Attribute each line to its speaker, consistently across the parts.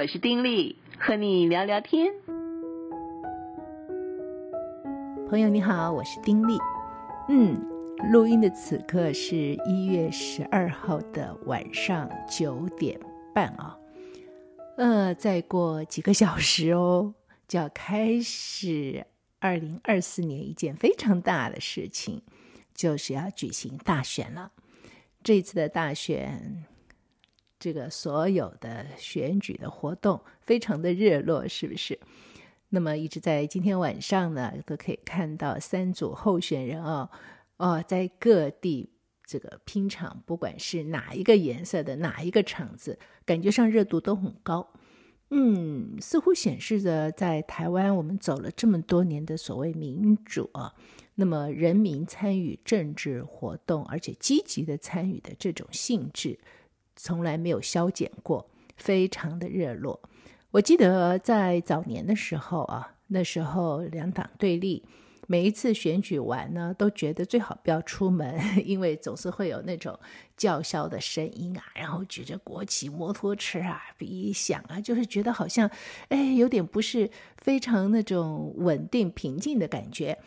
Speaker 1: 我是丁力，和你聊聊天。
Speaker 2: 朋友你好，我是丁力。嗯，录音的此刻是一月十二号的晚上九点半啊。呃，再过几个小时哦，就要开始二零二四年一件非常大的事情，就是要举行大选了。这次的大选。这个所有的选举的活动非常的热络，是不是？那么一直在今天晚上呢，都可以看到三组候选人哦，哦，在各地这个拼场，不管是哪一个颜色的哪一个场子，感觉上热度都很高。嗯，似乎显示着在台湾我们走了这么多年的所谓民主啊，那么人民参与政治活动，而且积极的参与的这种性质。从来没有消减过，非常的热络。我记得在早年的时候啊，那时候两党对立，每一次选举完呢，都觉得最好不要出门，因为总是会有那种叫嚣的声音啊，然后举着国旗、摩托车啊，比响啊，就是觉得好像，哎，有点不是非常那种稳定平静的感觉。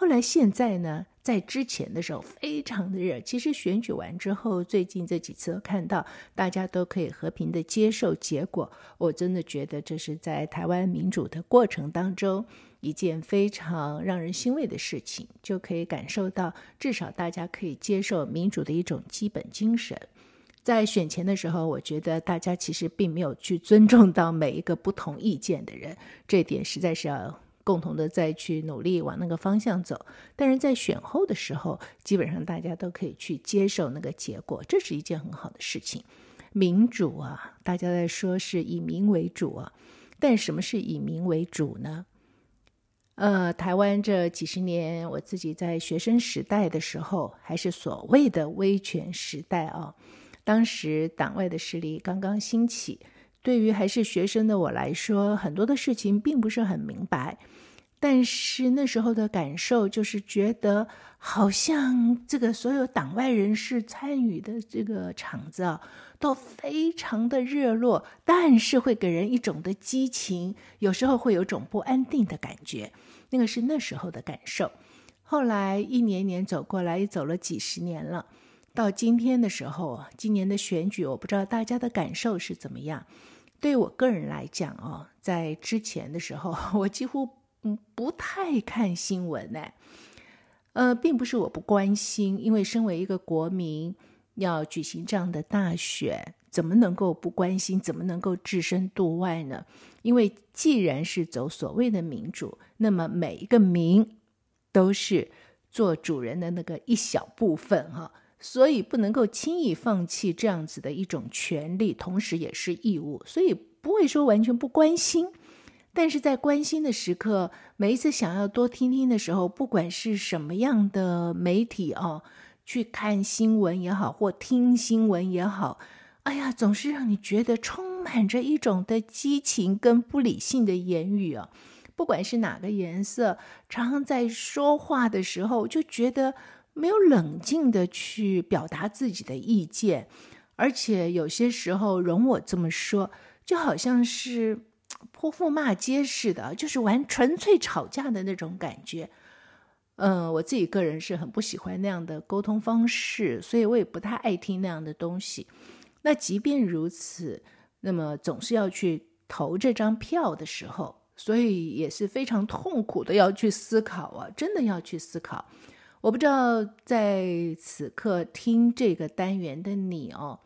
Speaker 2: 后来现在呢，在之前的时候非常的热，其实选举完之后，最近这几次看到大家都可以和平的接受结果，我真的觉得这是在台湾民主的过程当中一件非常让人欣慰的事情，就可以感受到至少大家可以接受民主的一种基本精神。在选前的时候，我觉得大家其实并没有去尊重到每一个不同意见的人，这点实在是要。共同的再去努力往那个方向走，但是在选后的时候，基本上大家都可以去接受那个结果，这是一件很好的事情。民主啊，大家在说是以民为主啊，但什么是以民为主呢？呃，台湾这几十年，我自己在学生时代的时候，还是所谓的威权时代啊，当时党外的势力刚刚兴起。对于还是学生的我来说，很多的事情并不是很明白，但是那时候的感受就是觉得，好像这个所有党外人士参与的这个场子啊，都非常的热络，但是会给人一种的激情，有时候会有种不安定的感觉，那个是那时候的感受。后来一年年走过来，也走了几十年了，到今天的时候，今年的选举，我不知道大家的感受是怎么样。对我个人来讲哦，在之前的时候，我几乎不不太看新闻呢。呃，并不是我不关心，因为身为一个国民，要举行这样的大选，怎么能够不关心？怎么能够置身度外呢？因为既然是走所谓的民主，那么每一个民都是做主人的那个一小部分哈。所以不能够轻易放弃这样子的一种权利，同时也是义务，所以不会说完全不关心。但是在关心的时刻，每一次想要多听听的时候，不管是什么样的媒体哦，去看新闻也好，或听新闻也好，哎呀，总是让你觉得充满着一种的激情跟不理性的言语啊。不管是哪个颜色，常常在说话的时候就觉得。没有冷静的去表达自己的意见，而且有些时候，容我这么说，就好像是泼妇骂街似的，就是玩纯粹吵架的那种感觉。嗯，我自己个人是很不喜欢那样的沟通方式，所以我也不太爱听那样的东西。那即便如此，那么总是要去投这张票的时候，所以也是非常痛苦的要去思考啊，真的要去思考。我不知道在此刻听这个单元的你哦，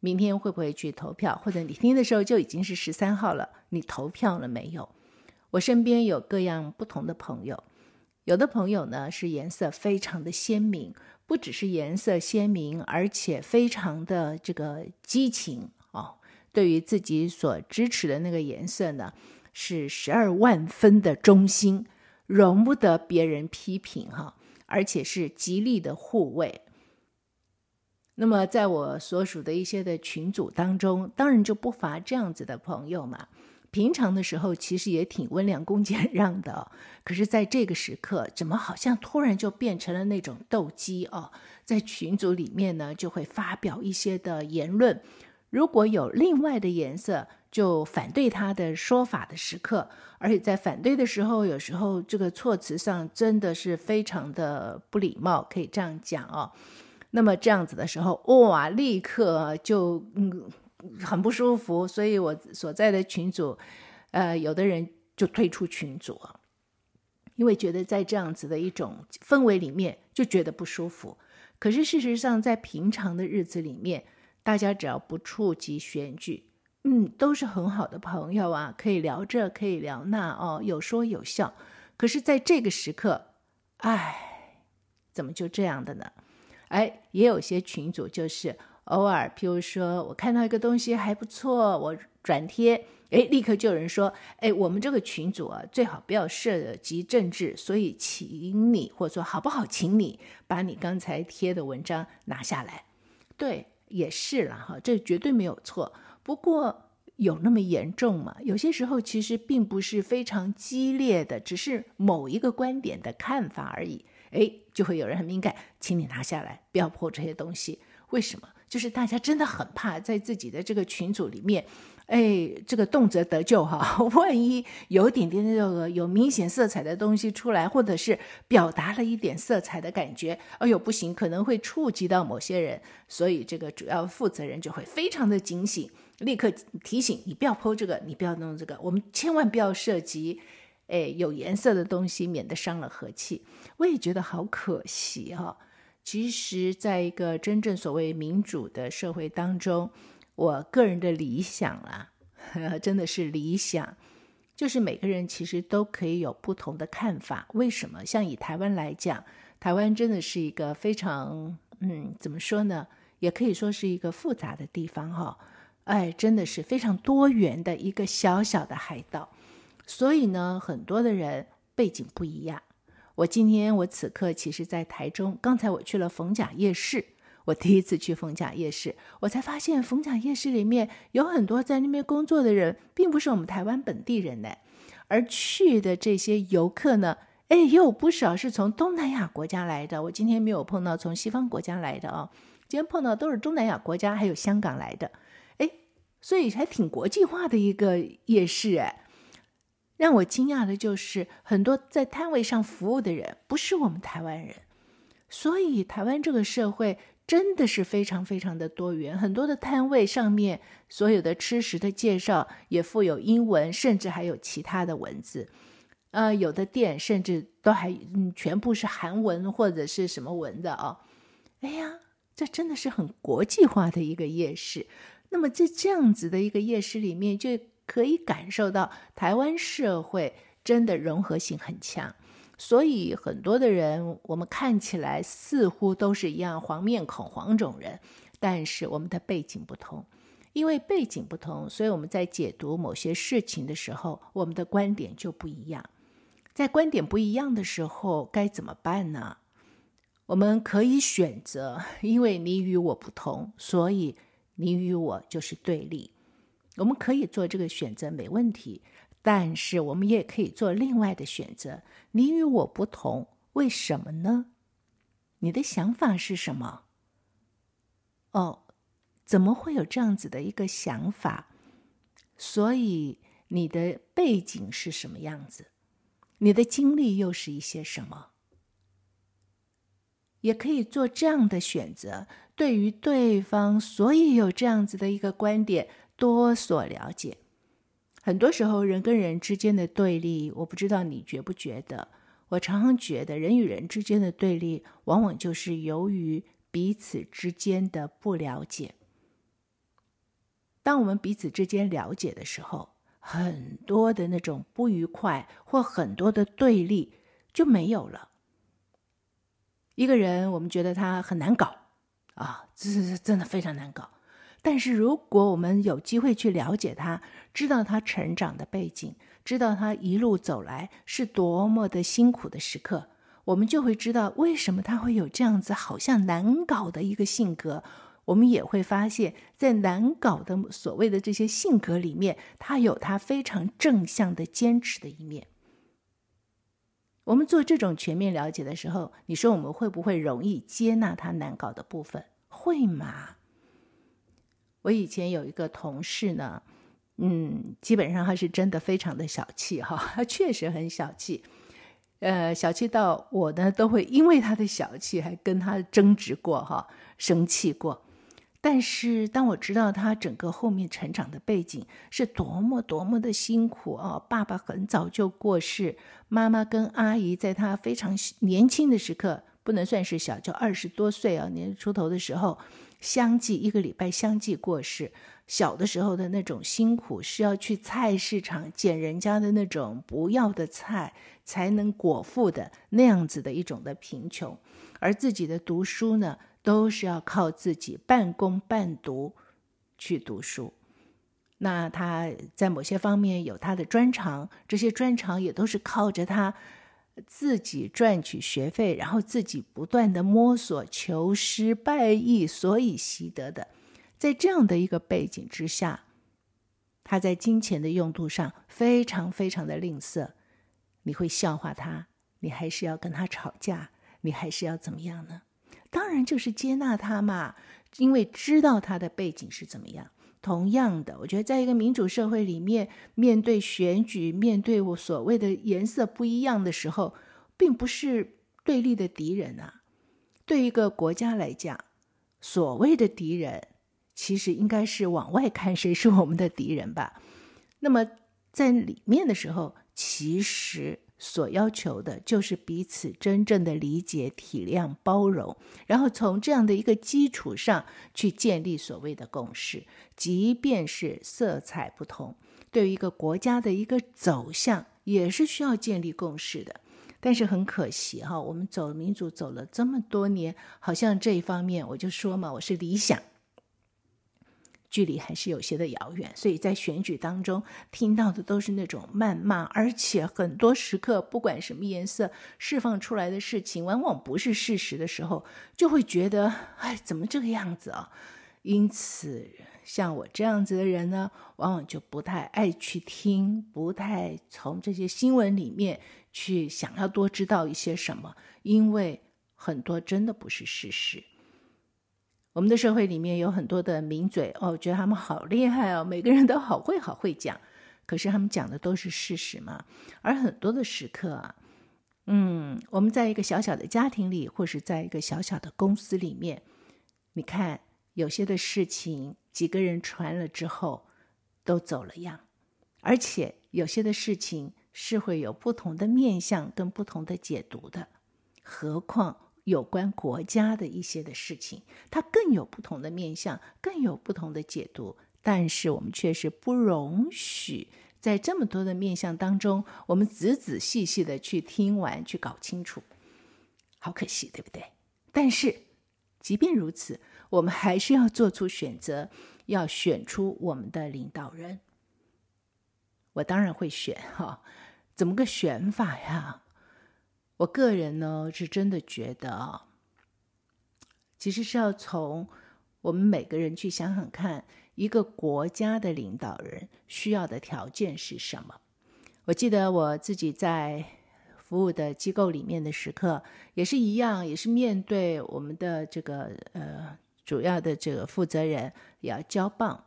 Speaker 2: 明天会不会去投票？或者你听的时候就已经是十三号了，你投票了没有？我身边有各样不同的朋友，有的朋友呢是颜色非常的鲜明，不只是颜色鲜明，而且非常的这个激情哦。对于自己所支持的那个颜色呢，是十二万分的忠心，容不得别人批评哈。而且是极力的护卫。那么，在我所属的一些的群组当中，当然就不乏这样子的朋友嘛。平常的时候，其实也挺温良恭俭让的。可是，在这个时刻，怎么好像突然就变成了那种斗鸡哦？在群组里面呢，就会发表一些的言论。如果有另外的颜色，就反对他的说法的时刻，而且在反对的时候，有时候这个措辞上真的是非常的不礼貌，可以这样讲哦。那么这样子的时候，哇，立刻就嗯很不舒服，所以我所在的群组，呃，有的人就退出群组，因为觉得在这样子的一种氛围里面就觉得不舒服。可是事实上，在平常的日子里面，大家只要不触及选举，嗯，都是很好的朋友啊，可以聊这，可以聊那哦，有说有笑。可是在这个时刻，哎，怎么就这样的呢？哎，也有些群组就是偶尔，譬如说我看到一个东西还不错，我转贴，哎，立刻就有人说，哎，我们这个群组啊，最好不要涉及政治，所以请你或者说好不好，请你把你刚才贴的文章拿下来。对，也是了哈，这绝对没有错。不过有那么严重吗？有些时候其实并不是非常激烈的，只是某一个观点的看法而已。哎，就会有人很敏感，请你拿下来，不要破这些东西。为什么？就是大家真的很怕在自己的这个群组里面，哎，这个动辄得咎哈。万一有一点点这个有明显色彩的东西出来，或者是表达了一点色彩的感觉，哎呦不行，可能会触及到某些人，所以这个主要负责人就会非常的警醒，立刻提醒你不要剖这个，你不要弄这个，我们千万不要涉及。哎，有颜色的东西，免得伤了和气。我也觉得好可惜哈、其实，在一个真正所谓民主的社会当中，我个人的理想啊，真的是理想，就是每个人其实都可以有不同的看法。为什么？像以台湾来讲，台湾真的是一个非常，嗯，怎么说呢？也可以说是一个复杂的地方哈、哦。哎，真的是非常多元的一个小小的海岛。所以呢，很多的人背景不一样。我今天我此刻其实，在台中。刚才我去了逢甲夜市，我第一次去逢甲夜市，我才发现逢甲夜市里面有很多在那边工作的人，并不是我们台湾本地人呢。而去的这些游客呢，哎，也有不少是从东南亚国家来的。我今天没有碰到从西方国家来的哦，今天碰到都是东南亚国家，还有香港来的。哎，所以还挺国际化的一个夜市哎。让我惊讶的就是，很多在摊位上服务的人不是我们台湾人，所以台湾这个社会真的是非常非常的多元。很多的摊位上面所有的吃食的介绍也附有英文，甚至还有其他的文字。呃，有的店甚至都还嗯全部是韩文或者是什么文的哦。哎呀，这真的是很国际化的一个夜市。那么在这样子的一个夜市里面，就可以感受到台湾社会真的融合性很强，所以很多的人我们看起来似乎都是一样黄面孔、黄种人，但是我们的背景不同，因为背景不同，所以我们在解读某些事情的时候，我们的观点就不一样。在观点不一样的时候，该怎么办呢？我们可以选择，因为你与我不同，所以你与我就是对立。我们可以做这个选择，没问题。但是我们也可以做另外的选择。你与我不同，为什么呢？你的想法是什么？哦，怎么会有这样子的一个想法？所以你的背景是什么样子？你的经历又是一些什么？也可以做这样的选择。对于对方，所以有这样子的一个观点。多所了解，很多时候人跟人之间的对立，我不知道你觉不觉得？我常常觉得人与人之间的对立，往往就是由于彼此之间的不了解。当我们彼此之间了解的时候，很多的那种不愉快或很多的对立就没有了。一个人，我们觉得他很难搞啊，这是真的非常难搞。但是，如果我们有机会去了解他，知道他成长的背景，知道他一路走来是多么的辛苦的时刻，我们就会知道为什么他会有这样子好像难搞的一个性格。我们也会发现，在难搞的所谓的这些性格里面，他有他非常正向的坚持的一面。我们做这种全面了解的时候，你说我们会不会容易接纳他难搞的部分？会吗？我以前有一个同事呢，嗯，基本上他是真的非常的小气哈，他 确实很小气，呃，小气到我呢都会因为他的小气还跟他争执过哈，生气过。但是当我知道他整个后面成长的背景是多么多么的辛苦啊，爸爸很早就过世，妈妈跟阿姨在他非常年轻的时刻，不能算是小，就二十多岁啊，年出头的时候。相继一个礼拜相继过世，小的时候的那种辛苦是要去菜市场捡人家的那种不要的菜才能果腹的那样子的一种的贫穷，而自己的读书呢，都是要靠自己半工半读去读书。那他在某些方面有他的专长，这些专长也都是靠着他。自己赚取学费，然后自己不断的摸索、求师拜艺，所以习得的。在这样的一个背景之下，他在金钱的用度上非常非常的吝啬。你会笑话他，你还是要跟他吵架，你还是要怎么样呢？当然就是接纳他嘛，因为知道他的背景是怎么样。同样的，我觉得在一个民主社会里面，面对选举，面对我所谓的颜色不一样的时候，并不是对立的敌人啊。对一个国家来讲，所谓的敌人，其实应该是往外看谁是我们的敌人吧。那么在里面的时候，其实。所要求的就是彼此真正的理解、体谅、包容，然后从这样的一个基础上去建立所谓的共识。即便是色彩不同，对于一个国家的一个走向，也是需要建立共识的。但是很可惜哈，我们走民主走了这么多年，好像这一方面，我就说嘛，我是理想。距离还是有些的遥远，所以在选举当中听到的都是那种谩骂，而且很多时刻，不管什么颜色释放出来的事情，往往不是事实的时候，就会觉得，哎，怎么这个样子啊？因此，像我这样子的人呢，往往就不太爱去听，不太从这些新闻里面去想要多知道一些什么，因为很多真的不是事实。我们的社会里面有很多的名嘴哦，觉得他们好厉害哦，每个人都好会好会讲，可是他们讲的都是事实嘛。而很多的时刻啊，嗯，我们在一个小小的家庭里，或是在一个小小的公司里面，你看有些的事情，几个人传了之后都走了样，而且有些的事情是会有不同的面向跟不同的解读的，何况。有关国家的一些的事情，它更有不同的面向，更有不同的解读。但是我们却是不容许在这么多的面向当中，我们仔仔细细的去听完、去搞清楚。好可惜，对不对？但是即便如此，我们还是要做出选择，要选出我们的领导人。我当然会选哈，怎么个选法呀？我个人呢，是真的觉得啊，其实是要从我们每个人去想想看，一个国家的领导人需要的条件是什么。我记得我自己在服务的机构里面的时刻，也是一样，也是面对我们的这个呃主要的这个负责人也要交棒，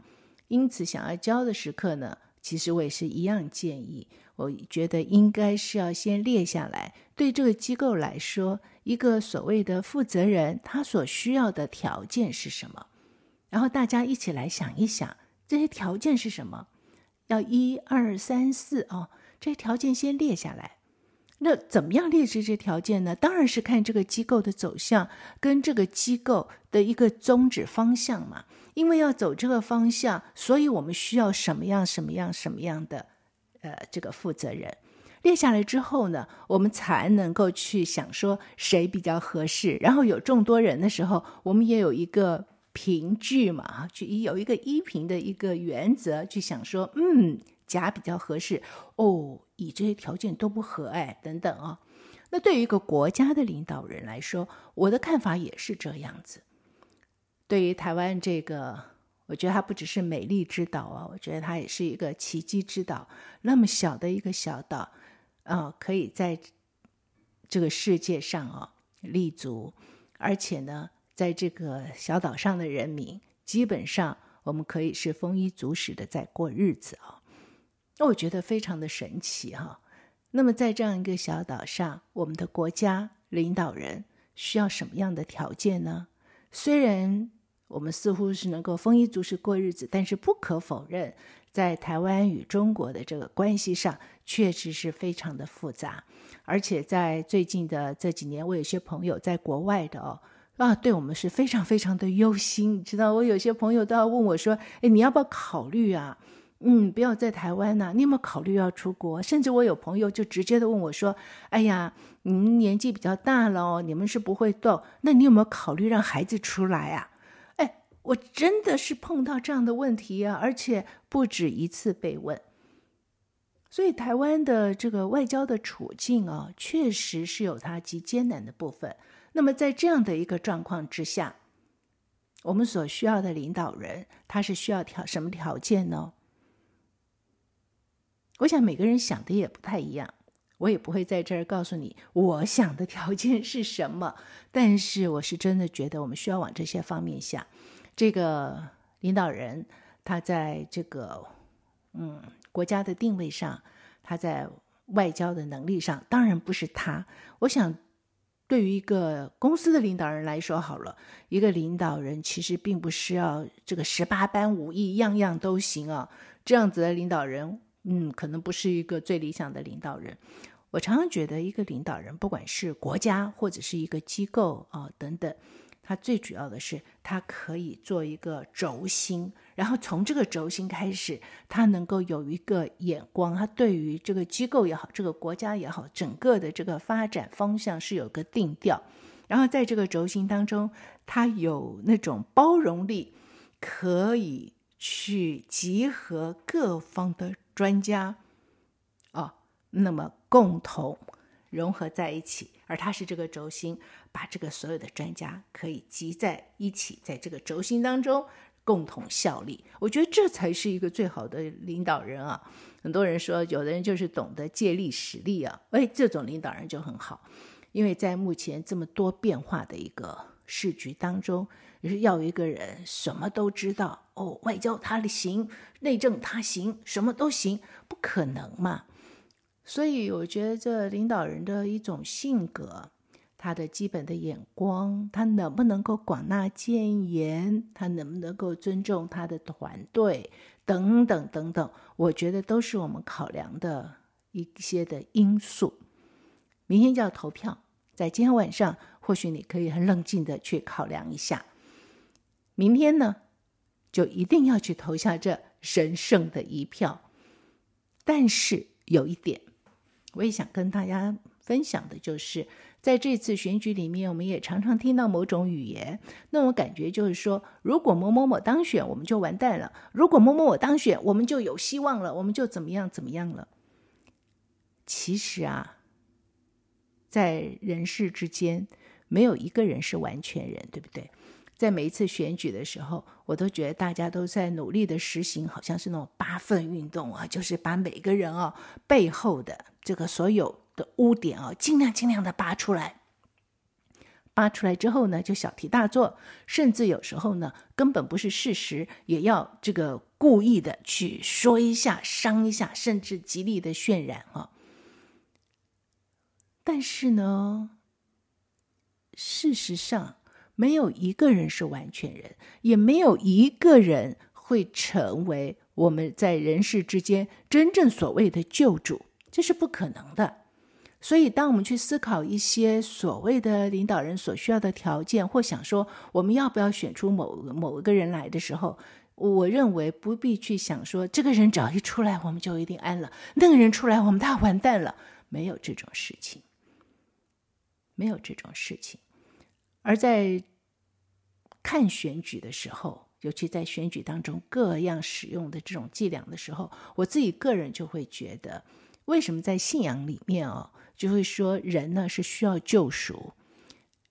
Speaker 2: 因此想要交的时刻呢，其实我也是一样建议。我觉得应该是要先列下来，对这个机构来说，一个所谓的负责人，他所需要的条件是什么？然后大家一起来想一想，这些条件是什么？要一二三四哦，这些条件先列下来。那怎么样列这些条件呢？当然是看这个机构的走向跟这个机构的一个宗旨方向嘛。因为要走这个方向，所以我们需要什么样、什么样、什么样的。呃，这个负责人列下来之后呢，我们才能够去想说谁比较合适。然后有众多人的时候，我们也有一个凭据嘛，去有一个依凭的一个原则去想说，嗯，甲比较合适哦，乙这些条件都不合哎，等等啊、那对于一个国家的领导人来说，我的看法也是这样子。对于台湾这个。我觉得它不只是美丽之岛啊，我觉得它也是一个奇迹之岛。那么小的一个小岛，啊、可以在这个世界上啊立足，而且呢，在这个小岛上的人民，基本上我们可以是丰衣足食的在过日子啊。那我觉得非常的神奇哈。那么在这样一个小岛上，我们的国家领导人需要什么样的条件呢？虽然我们似乎是能够丰衣足食过日子，但是不可否认，在台湾与中国的这个关系上，确实是非常的复杂。而且在最近的这几年，我有些朋友在国外的哦，啊，对我们是非常非常的忧心。你知道，我有些朋友都要问我说：“哎，你要不要考虑啊？”嗯，不要在台湾呐、啊，你有没有考虑要出国？甚至我有朋友就直接的问我说：“哎呀，你们年纪比较大了哦，你们是不会动，那你有没有考虑让孩子出来啊？”我真的是碰到这样的问题啊，而且不止一次被问。所以台湾的这个外交的处境啊，确实是有它极艰难的部分。那么在这样的一个状况之下，我们所需要的领导人，他是需要条什么条件呢？我想每个人想的也不太一样，我也不会在这儿告诉你我想的条件是什么。但是我是真的觉得我们需要往这些方面想。这个领导人他在这个嗯国家的定位上，他在外交的能力上，当然不是他。我想对于一个公司的领导人来说，好了，一个领导人其实并不是要这个十八般武艺样样都行啊，这样子的领导人。嗯，可能不是一个最理想的领导人。我常常觉得，一个领导人，不管是国家或者是一个机构啊、等等，他最主要的是，他可以做一个轴心，然后从这个轴心开始，他能够有一个眼光，他对于这个机构也好，这个国家也好，整个的这个发展方向是有个定调。然后在这个轴心当中，他有那种包容力，可以去集合各方的。专家，哦，那么共同融合在一起，而他是这个轴心，把这个所有的专家可以集在一起，在这个轴心当中共同效力。我觉得这才是一个最好的领导人啊！很多人说，有的人就是懂得借力使力啊，哎，这种领导人就很好，因为在目前这么多变化的一个时局当中。就是要一个人什么都知道哦，外交他行，内政他行，什么都行，不可能嘛。所以我觉得这领导人的一种性格，他的基本的眼光，他能不能够广纳谏言，他能不能够尊重他的团队，等等等等，我觉得都是我们考量的一些的因素。明天就要投票，在今天晚上，或许你可以很冷静的去考量一下。明天呢，就一定要去投下这神圣的一票。但是有一点，我也想跟大家分享的，就是在这次选举里面，我们也常常听到某种语言，那种感觉就是说，如果某某某当选，我们就完蛋了；如果某某某当选，我们就有希望了，我们就怎么样怎么样了。其实啊，在人世之间，没有一个人是完全人，对不对？在每一次选举的时候，我都觉得大家都在努力的实行，好像是那种八分运动啊，就是把每个人啊背后的这个所有的污点啊，尽量尽量的扒出来。扒出来之后呢，就小题大做，甚至有时候呢，根本不是事实，也要这个故意的去说一下、伤一下，甚至极力的渲染啊。但是呢，事实上。没有一个人是完全人，也没有一个人会成为我们在人世之间真正所谓的救主，这是不可能的。所以，当我们去思考一些所谓的领导人所需要的条件，或想说我们要不要选出某某一个人来的时候，我认为不必去想说这个人只要一出来，我们就一定安了；那个人出来，我们大完蛋了。没有这种事情，没有这种事情。而在看选举的时候，尤其在选举当中各样使用的这种伎俩的时候，我自己个人就会觉得，为什么在信仰里面哦，就会说人呢是需要救赎。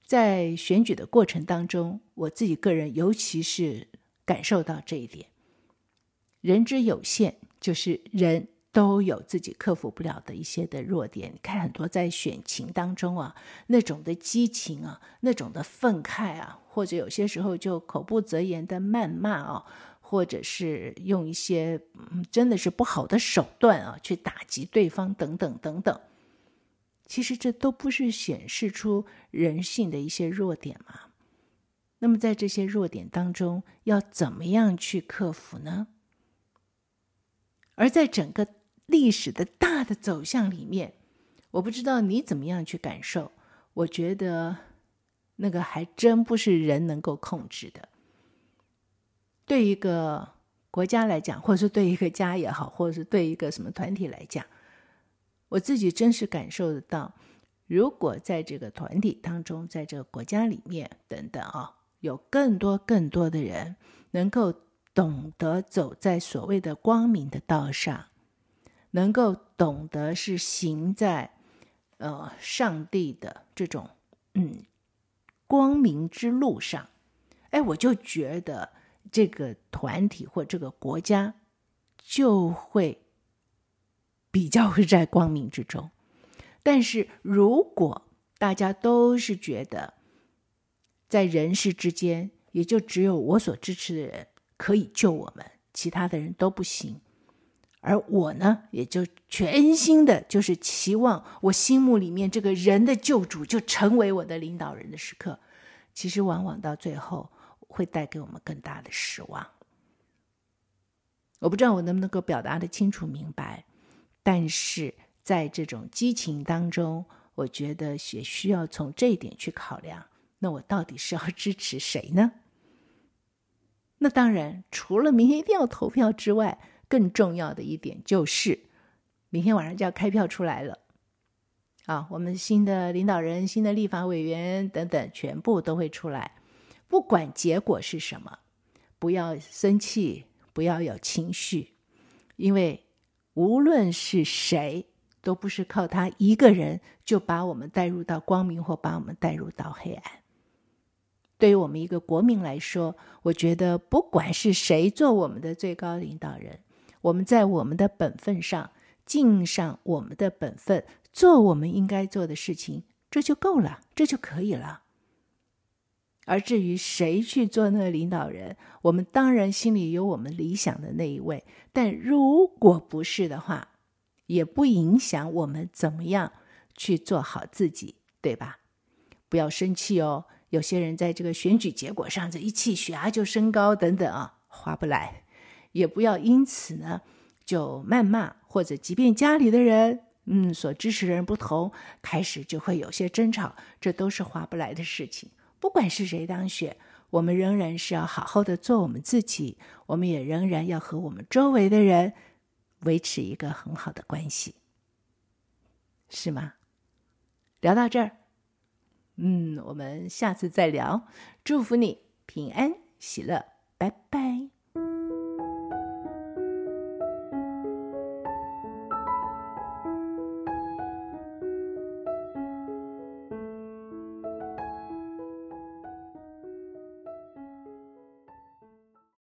Speaker 2: 在选举的过程当中，我自己个人尤其是感受到这一点，人之有限，就是人。都有自己克服不了的一些的弱点。你看很多在选情当中啊，那种的激情啊，那种的愤慨啊，或者有些时候就口不择言的谩骂啊，或者是用一些真的是不好的手段啊，去打击对方等等等等。其实这都不是显示出人性的一些弱点嘛。那么在这些弱点当中，要怎么样去克服呢？而在整个历史的大的走向里面，我不知道你怎么样去感受。我觉得那个还真不是人能够控制的。对一个国家来讲，或者是对一个家也好，或者是对一个什么团体来讲，我自己真是感受得到。如果在这个团体当中，在这个国家里面等等啊。有更多更多的人能够懂得走在所谓的光明的道上，能够懂得是行在呃上帝的这种嗯光明之路上，哎，我就觉得这个团体或这个国家就会比较会在光明之中。但是如果大家都是觉得，在人世之间，也就只有我所支持的人可以救我们，其他的人都不行。而我呢，也就全心的，就是期望我心目里面这个人的救主就成为我的领导人的时刻，其实往往到最后会带给我们更大的失望。我不知道我能不能够表达得清楚明白，但是在这种激情当中，我觉得也需要从这一点去考量。那我到底是要支持谁呢？那当然，除了明天一定要投票之外，更重要的一点就是，明天晚上就要开票出来了。啊，我们新的领导人、新的立法委员等等，全部都会出来。不管结果是什么，不要生气，不要有情绪，因为无论是谁。都不是靠他一个人就把我们带入到光明，或把我们带入到黑暗。对于我们一个国民来说，我觉得不管是谁做我们的最高领导人，我们在我们的本分上尽上我们的本分，做我们应该做的事情，这就够了，这就可以了。而至于谁去做那个领导人，我们当然心里有我们理想的那一位，但如果不是的话，也不影响我们怎么样去做好自己，对吧？不要生气哦。有些人在这个选举结果上，这一气血压就升高，等等啊，划不来。也不要因此呢就谩骂，或者即便家里的人，嗯，所支持的人不同，开始就会有些争吵，这都是划不来的事情。不管是谁当选，我们仍然是要好好的做我们自己，我们也仍然要和我们周围的人。维持一个很好的关系，是吗？聊到这儿，嗯，我们下次再聊。祝福你平安喜乐，拜拜。